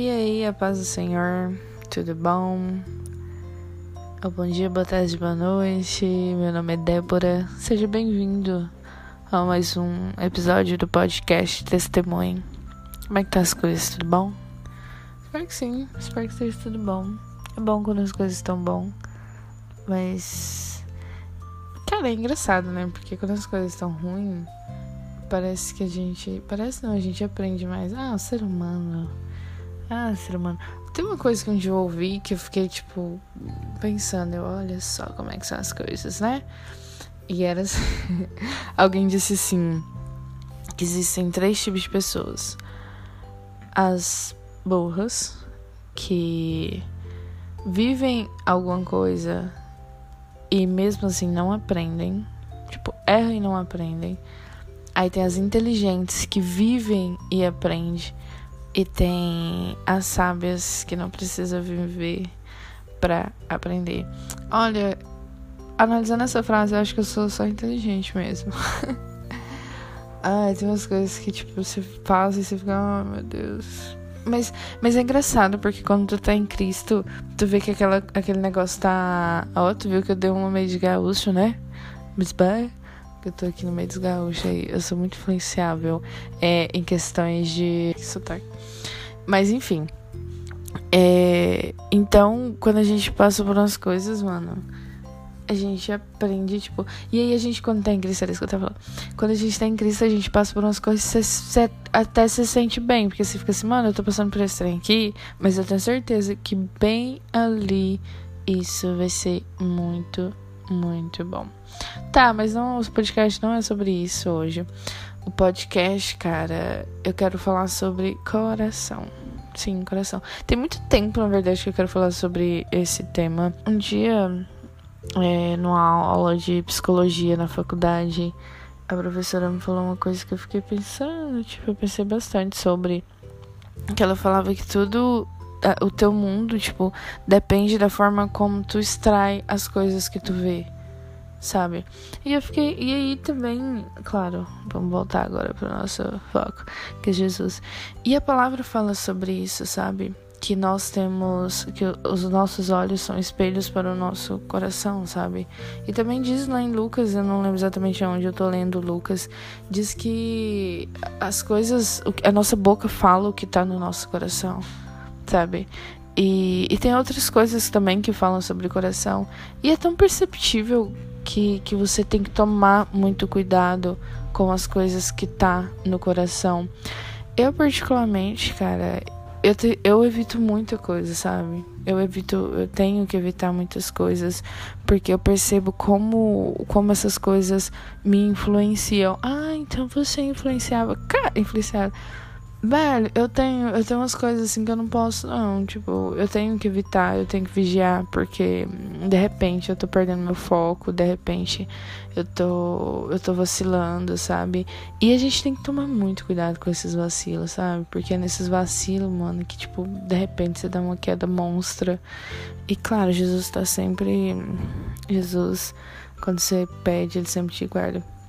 E aí, a paz do Senhor, tudo bom? Bom dia, boa tarde, boa noite. Meu nome é Débora. Seja bem-vindo a mais um episódio do podcast Testemunho. Como é que tá as coisas? Tudo bom? Espero que sim, espero que esteja tudo bom. É bom quando as coisas estão bom, mas. Cara, é engraçado, né? Porque quando as coisas estão ruins, parece que a gente. Parece não, a gente aprende mais. Ah, o ser humano ah, ser humano. Tem uma coisa que um dia eu ouvi que eu fiquei, tipo, pensando, eu, olha só como é que são as coisas, né? E era assim, alguém disse assim, que existem três tipos de pessoas. As burras, que vivem alguma coisa e mesmo assim não aprendem, tipo, erram e não aprendem. Aí tem as inteligentes que vivem e aprendem e tem as sábias que não precisa viver para aprender. Olha, analisando essa frase, eu acho que eu sou só inteligente mesmo. Ai, tem umas coisas que, tipo, você passa e você fica, oh meu Deus. Mas, mas é engraçado, porque quando tu tá em Cristo, tu vê que aquela, aquele negócio tá. Ó, oh, tu viu que eu dei um meio de gaúcho, né? Mas, eu tô aqui no meio dos gaúchos aí. Eu sou muito influenciável é, em questões de sotaque. Mas enfim. É, então, quando a gente passa por umas coisas, mano, a gente aprende, tipo. E aí a gente, quando tá em Cristo, era isso que eu tava falando. Quando a gente tá em Cristo, a gente passa por umas coisas você, você até se sente bem. Porque você fica assim, mano, eu tô passando por esse trem aqui, mas eu tenho certeza que bem ali isso vai ser muito muito bom. Tá, mas não, o podcast não é sobre isso hoje. O podcast, cara, eu quero falar sobre coração. Sim, coração. Tem muito tempo, na verdade, que eu quero falar sobre esse tema. Um dia, é, numa aula de psicologia na faculdade, a professora me falou uma coisa que eu fiquei pensando, tipo, eu pensei bastante sobre. Que ela falava que tudo o teu mundo, tipo, depende da forma como tu extrai as coisas que tu vê, sabe? E eu fiquei. E aí também, claro, vamos voltar agora para o nosso foco, que é Jesus. E a palavra fala sobre isso, sabe? Que nós temos. Que os nossos olhos são espelhos para o nosso coração, sabe? E também diz lá em Lucas, eu não lembro exatamente onde eu tô lendo Lucas, diz que as coisas. A nossa boca fala o que tá no nosso coração sabe? E, e tem outras coisas também que falam sobre coração. E é tão perceptível que, que você tem que tomar muito cuidado com as coisas que tá no coração. Eu, particularmente, cara, eu, te, eu evito muita coisa, sabe? Eu evito, eu tenho que evitar muitas coisas porque eu percebo como, como essas coisas me influenciam. Ah, então você influenciava. Cara, influenciava. Velho, eu tenho, eu tenho umas coisas assim que eu não posso, não. Tipo, eu tenho que evitar, eu tenho que vigiar, porque de repente eu tô perdendo meu foco, de repente eu tô, eu tô vacilando, sabe? E a gente tem que tomar muito cuidado com esses vacilos, sabe? Porque é nesses vacilos, mano, que tipo, de repente você dá uma queda monstra. E claro, Jesus tá sempre. Jesus, quando você pede, ele sempre te guarda.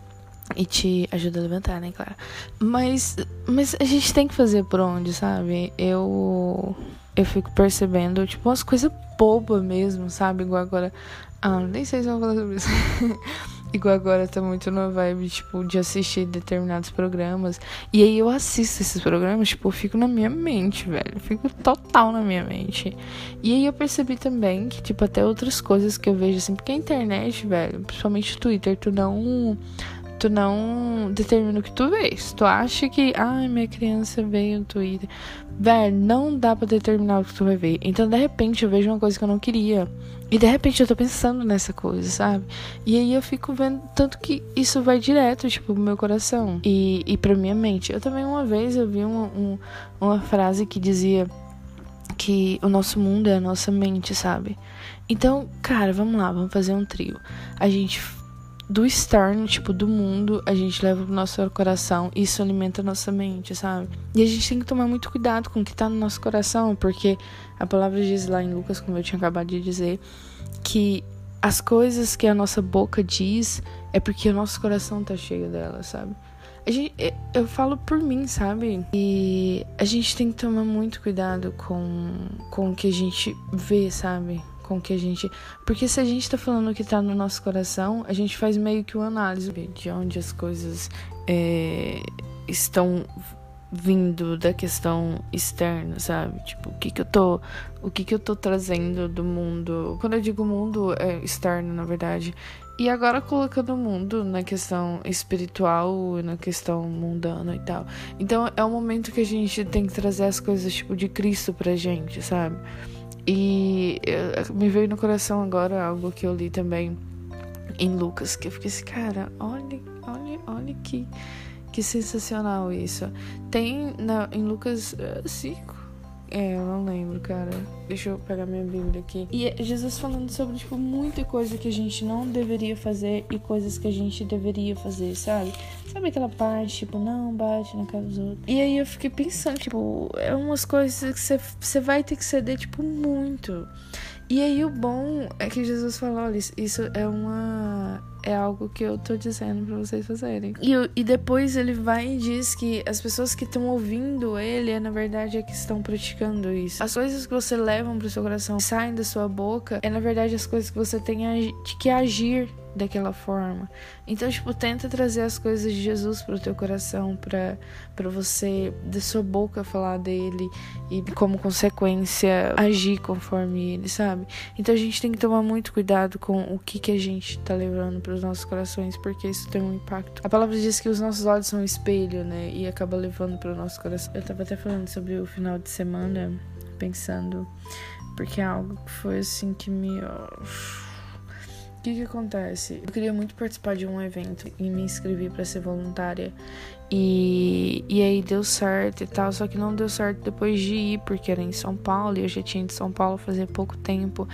E te ajuda a levantar, né, claro. Mas, mas a gente tem que fazer por onde, sabe? Eu eu fico percebendo, tipo, umas coisas bobas mesmo, sabe? Igual agora. Ah, nem sei se eu vou falar sobre isso. Igual agora tá muito na vibe, tipo, de assistir determinados programas. E aí eu assisto esses programas, tipo, eu fico na minha mente, velho. Eu fico total na minha mente. E aí eu percebi também que, tipo, até outras coisas que eu vejo, assim, porque a internet, velho, principalmente o Twitter, tu não tu não determina o que tu vês. Tu acha que, ai, minha criança veio no Twitter. Velho, não dá pra determinar o que tu vai ver. Então, de repente, eu vejo uma coisa que eu não queria. E de repente eu tô pensando nessa coisa, sabe? E aí eu fico vendo tanto que isso vai direto, tipo, pro meu coração e, e pra minha mente. Eu também uma vez eu vi uma, um, uma frase que dizia que o nosso mundo é a nossa mente, sabe? Então, cara, vamos lá, vamos fazer um trio. A gente do externo, tipo, do mundo, a gente leva pro nosso coração e isso alimenta a nossa mente, sabe? E a gente tem que tomar muito cuidado com o que tá no nosso coração, porque a palavra diz lá em Lucas, como eu tinha acabado de dizer, que as coisas que a nossa boca diz, é porque o nosso coração tá cheio dela, sabe? A gente, eu falo por mim, sabe? E a gente tem que tomar muito cuidado com, com o que a gente vê, sabe? Com o que a gente. Porque se a gente tá falando o que tá no nosso coração, a gente faz meio que uma análise de onde as coisas é, estão vindo da questão externa, sabe? Tipo, o que que eu tô, o que que eu tô trazendo do mundo? Quando eu digo mundo é externo, na verdade. E agora colocando o mundo na questão espiritual, na questão mundana e tal. Então é um momento que a gente tem que trazer as coisas tipo de Cristo pra gente, sabe? E eu, me veio no coração agora algo que eu li também em Lucas, que eu fiquei assim, cara, olha, olha, olha que que sensacional isso. Tem na, em Lucas 5. É, eu não lembro, cara. Deixa eu pegar minha Bíblia aqui. E é Jesus falando sobre, tipo, muita coisa que a gente não deveria fazer e coisas que a gente deveria fazer, sabe? Sabe aquela parte, tipo, não bate na cara dos outros. E aí eu fiquei pensando, tipo, é umas coisas que você vai ter que ceder, tipo, muito. E aí o bom é que Jesus falou, olha, isso é uma é algo que eu tô dizendo para vocês fazerem. E, e depois ele vai e diz que as pessoas que estão ouvindo ele, na verdade, é que estão praticando isso. As coisas que você levam pro seu coração saem da sua boca, é na verdade as coisas que você tem que agir daquela forma. Então, tipo, tenta trazer as coisas de Jesus pro teu coração, pra, pra você, da sua boca, falar dele e, como consequência, agir conforme ele, sabe? Então, a gente tem que tomar muito cuidado com o que, que a gente tá levando pros nossos corações, porque isso tem um impacto. A palavra diz que os nossos olhos são um espelho, né? E acaba levando pro nosso coração. Eu tava até falando sobre o final de semana, pensando, porque é algo que foi assim que me. O que que acontece? Eu queria muito participar de um evento e me inscrevi para ser voluntária. E, e aí deu certo e tal, só que não deu certo depois de ir, porque era em São Paulo e eu já tinha de São Paulo fazia pouco tempo.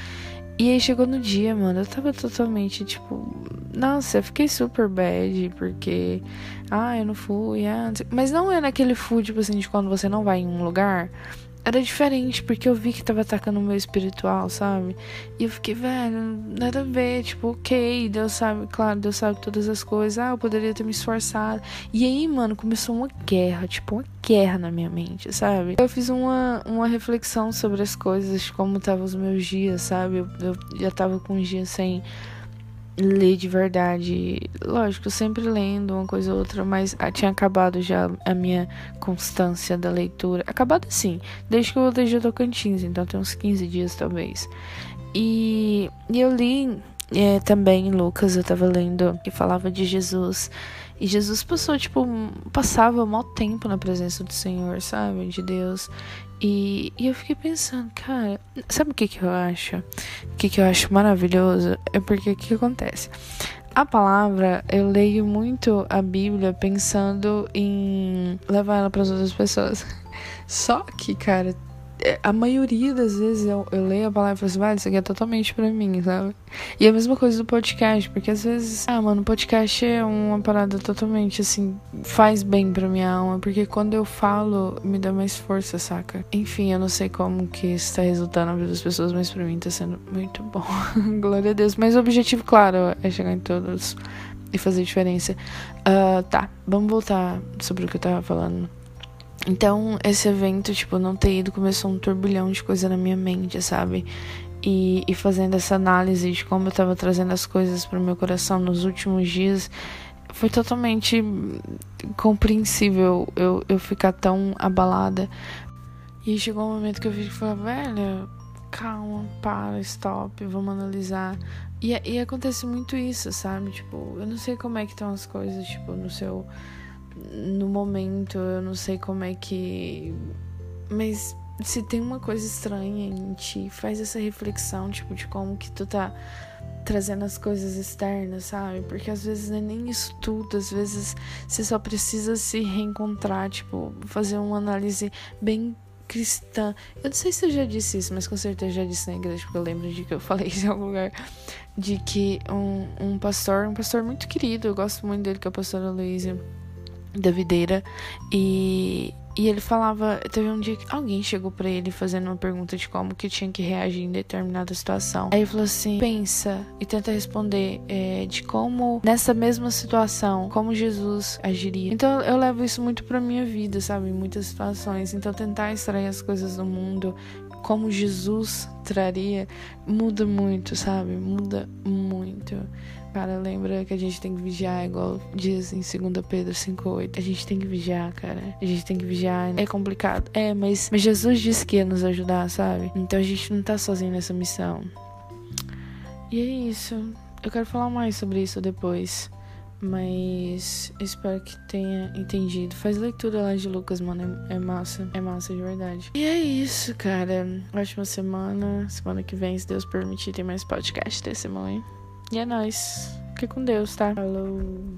E aí chegou no dia, mano, eu tava totalmente tipo. Nossa, eu fiquei super bad, porque. Ah, eu não fui. Ah, mas não é naquele fui, tipo assim, de quando você não vai em um lugar era diferente, porque eu vi que tava atacando o meu espiritual, sabe? E eu fiquei, velho, nada a ver, tipo, ok, Deus sabe, claro, Deus sabe todas as coisas, ah, eu poderia ter me esforçado. E aí, mano, começou uma guerra, tipo, uma guerra na minha mente, sabe? Eu fiz uma, uma reflexão sobre as coisas, como estavam os meus dias, sabe? Eu, eu já tava com uns dias sem ler de verdade. Lógico, sempre lendo uma coisa ou outra, mas tinha acabado já a minha constância da leitura. Acabado sim, desde que eu voltei de Tocantins, então tem uns 15 dias talvez. E, e eu li é, também Lucas, eu tava lendo que falava de Jesus. E Jesus passou, tipo, passava um mau tempo na presença do Senhor, sabe? De Deus. E, e eu fiquei pensando, cara, sabe o que, que eu acho? O que, que eu acho maravilhoso? É porque o que acontece? A palavra, eu leio muito a Bíblia pensando em levar ela para as outras pessoas. Só que, cara, a maioria das vezes eu, eu leio a palavra e falo assim, vale, isso aqui é totalmente pra mim, sabe? E a mesma coisa do podcast, porque às vezes, ah, mano, podcast é uma parada totalmente assim, faz bem pra minha alma, porque quando eu falo, me dá mais força, saca? Enfim, eu não sei como que isso tá resultando na vida das pessoas, mas pra mim tá sendo muito bom. Glória a Deus. Mas o objetivo, claro, é chegar em todos e fazer diferença. Uh, tá, vamos voltar sobre o que eu tava falando. Então, esse evento, tipo, não ter ido começou um turbilhão de coisa na minha mente, sabe? E, e fazendo essa análise de como eu tava trazendo as coisas pro meu coração nos últimos dias, foi totalmente compreensível eu, eu ficar tão abalada. E chegou um momento que eu vi que falei, velho, calma, para, stop, vamos analisar. E, e acontece muito isso, sabe? Tipo, eu não sei como é que estão as coisas, tipo, no seu no momento, eu não sei como é que. Mas se tem uma coisa estranha em ti, faz essa reflexão, tipo, de como que tu tá trazendo as coisas externas, sabe? Porque às vezes não é nem isso tudo, às vezes você só precisa se reencontrar, tipo, fazer uma análise bem cristã. Eu não sei se eu já disse isso, mas com certeza já disse na igreja, porque eu lembro de que eu falei isso em algum lugar. De que um, um pastor, um pastor muito querido, eu gosto muito dele, que é o pastor Aloysio da videira. E, E ele falava, teve um dia que alguém chegou para ele fazendo uma pergunta de como que tinha que reagir em determinada situação. Aí ele falou assim: pensa e tenta responder é, de como nessa mesma situação, como Jesus agiria. Então eu levo isso muito pra minha vida, sabe? Em muitas situações. Então tentar extrair as coisas do mundo como Jesus traria muda muito, sabe? Muda muito. Cara, lembra que a gente tem que vigiar, igual diz em 2 Pedro 5,8. A gente tem que vigiar, cara. A gente tem que vigiar. É complicado. É, mas, mas Jesus disse que ia nos ajudar, sabe? Então a gente não tá sozinho nessa missão. E é isso. Eu quero falar mais sobre isso depois. Mas espero que tenha entendido. Faz leitura lá de Lucas, mano. É, é, massa. É massa de verdade. E é isso, cara. Ótima semana. Semana que vem, se Deus permitir, tem mais podcast desse, mãe. E é nóis. Fique com Deus, tá? Falou.